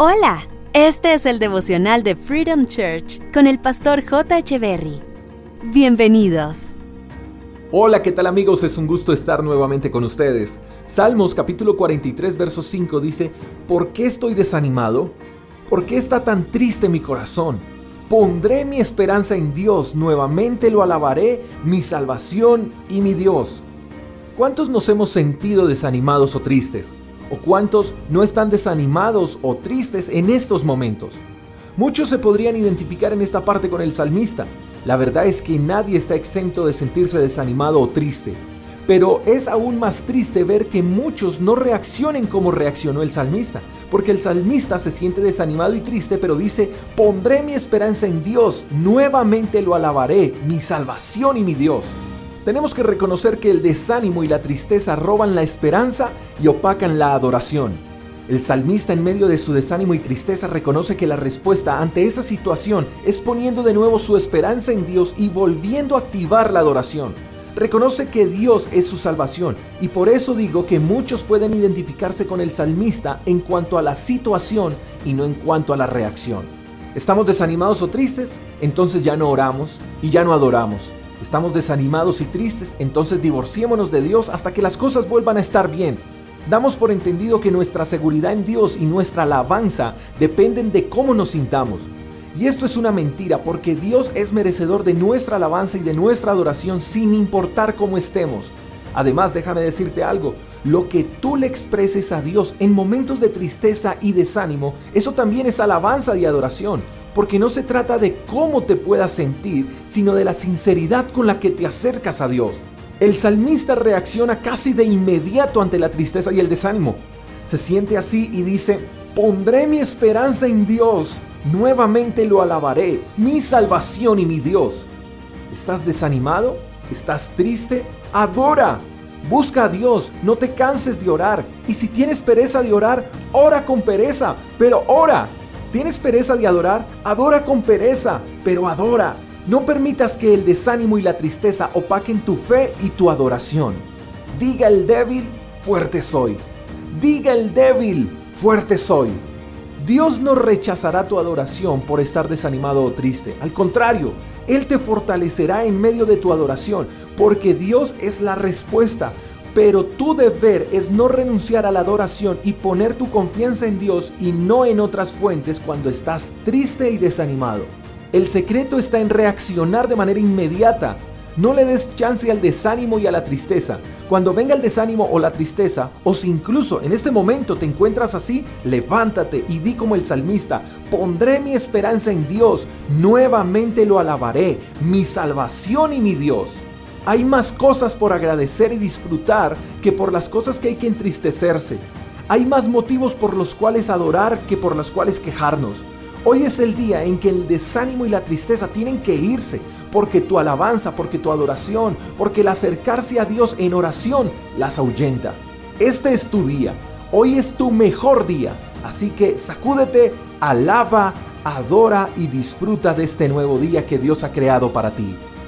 Hola, este es el devocional de Freedom Church con el pastor J. Berry. Bienvenidos. Hola, ¿qué tal amigos? Es un gusto estar nuevamente con ustedes. Salmos capítulo 43, verso 5 dice, ¿por qué estoy desanimado? ¿Por qué está tan triste mi corazón? Pondré mi esperanza en Dios, nuevamente lo alabaré, mi salvación y mi Dios. ¿Cuántos nos hemos sentido desanimados o tristes? ¿O cuántos no están desanimados o tristes en estos momentos? Muchos se podrían identificar en esta parte con el salmista. La verdad es que nadie está exento de sentirse desanimado o triste. Pero es aún más triste ver que muchos no reaccionen como reaccionó el salmista, porque el salmista se siente desanimado y triste, pero dice, pondré mi esperanza en Dios, nuevamente lo alabaré, mi salvación y mi Dios. Tenemos que reconocer que el desánimo y la tristeza roban la esperanza y opacan la adoración. El salmista en medio de su desánimo y tristeza reconoce que la respuesta ante esa situación es poniendo de nuevo su esperanza en Dios y volviendo a activar la adoración. Reconoce que Dios es su salvación y por eso digo que muchos pueden identificarse con el salmista en cuanto a la situación y no en cuanto a la reacción. ¿Estamos desanimados o tristes? Entonces ya no oramos y ya no adoramos estamos desanimados y tristes, entonces divorciémonos de Dios hasta que las cosas vuelvan a estar bien. Damos por entendido que nuestra seguridad en Dios y nuestra alabanza dependen de cómo nos sintamos. Y esto es una mentira porque Dios es merecedor de nuestra alabanza y de nuestra adoración sin importar cómo estemos. Además, déjame decirte algo, lo que tú le expreses a Dios en momentos de tristeza y desánimo, eso también es alabanza y adoración porque no se trata de cómo te puedas sentir, sino de la sinceridad con la que te acercas a Dios. El salmista reacciona casi de inmediato ante la tristeza y el desánimo. Se siente así y dice, pondré mi esperanza en Dios, nuevamente lo alabaré, mi salvación y mi Dios. ¿Estás desanimado? ¿Estás triste? Adora. Busca a Dios, no te canses de orar. Y si tienes pereza de orar, ora con pereza, pero ora. ¿Tienes pereza de adorar? Adora con pereza, pero adora. No permitas que el desánimo y la tristeza opaquen tu fe y tu adoración. Diga el débil, fuerte soy. Diga el débil, fuerte soy. Dios no rechazará tu adoración por estar desanimado o triste. Al contrario, Él te fortalecerá en medio de tu adoración, porque Dios es la respuesta. Pero tu deber es no renunciar a la adoración y poner tu confianza en Dios y no en otras fuentes cuando estás triste y desanimado. El secreto está en reaccionar de manera inmediata. No le des chance al desánimo y a la tristeza. Cuando venga el desánimo o la tristeza, o si incluso en este momento te encuentras así, levántate y di como el salmista, pondré mi esperanza en Dios, nuevamente lo alabaré, mi salvación y mi Dios. Hay más cosas por agradecer y disfrutar que por las cosas que hay que entristecerse. Hay más motivos por los cuales adorar que por los cuales quejarnos. Hoy es el día en que el desánimo y la tristeza tienen que irse, porque tu alabanza, porque tu adoración, porque el acercarse a Dios en oración las ahuyenta. Este es tu día, hoy es tu mejor día, así que sacúdete, alaba, adora y disfruta de este nuevo día que Dios ha creado para ti.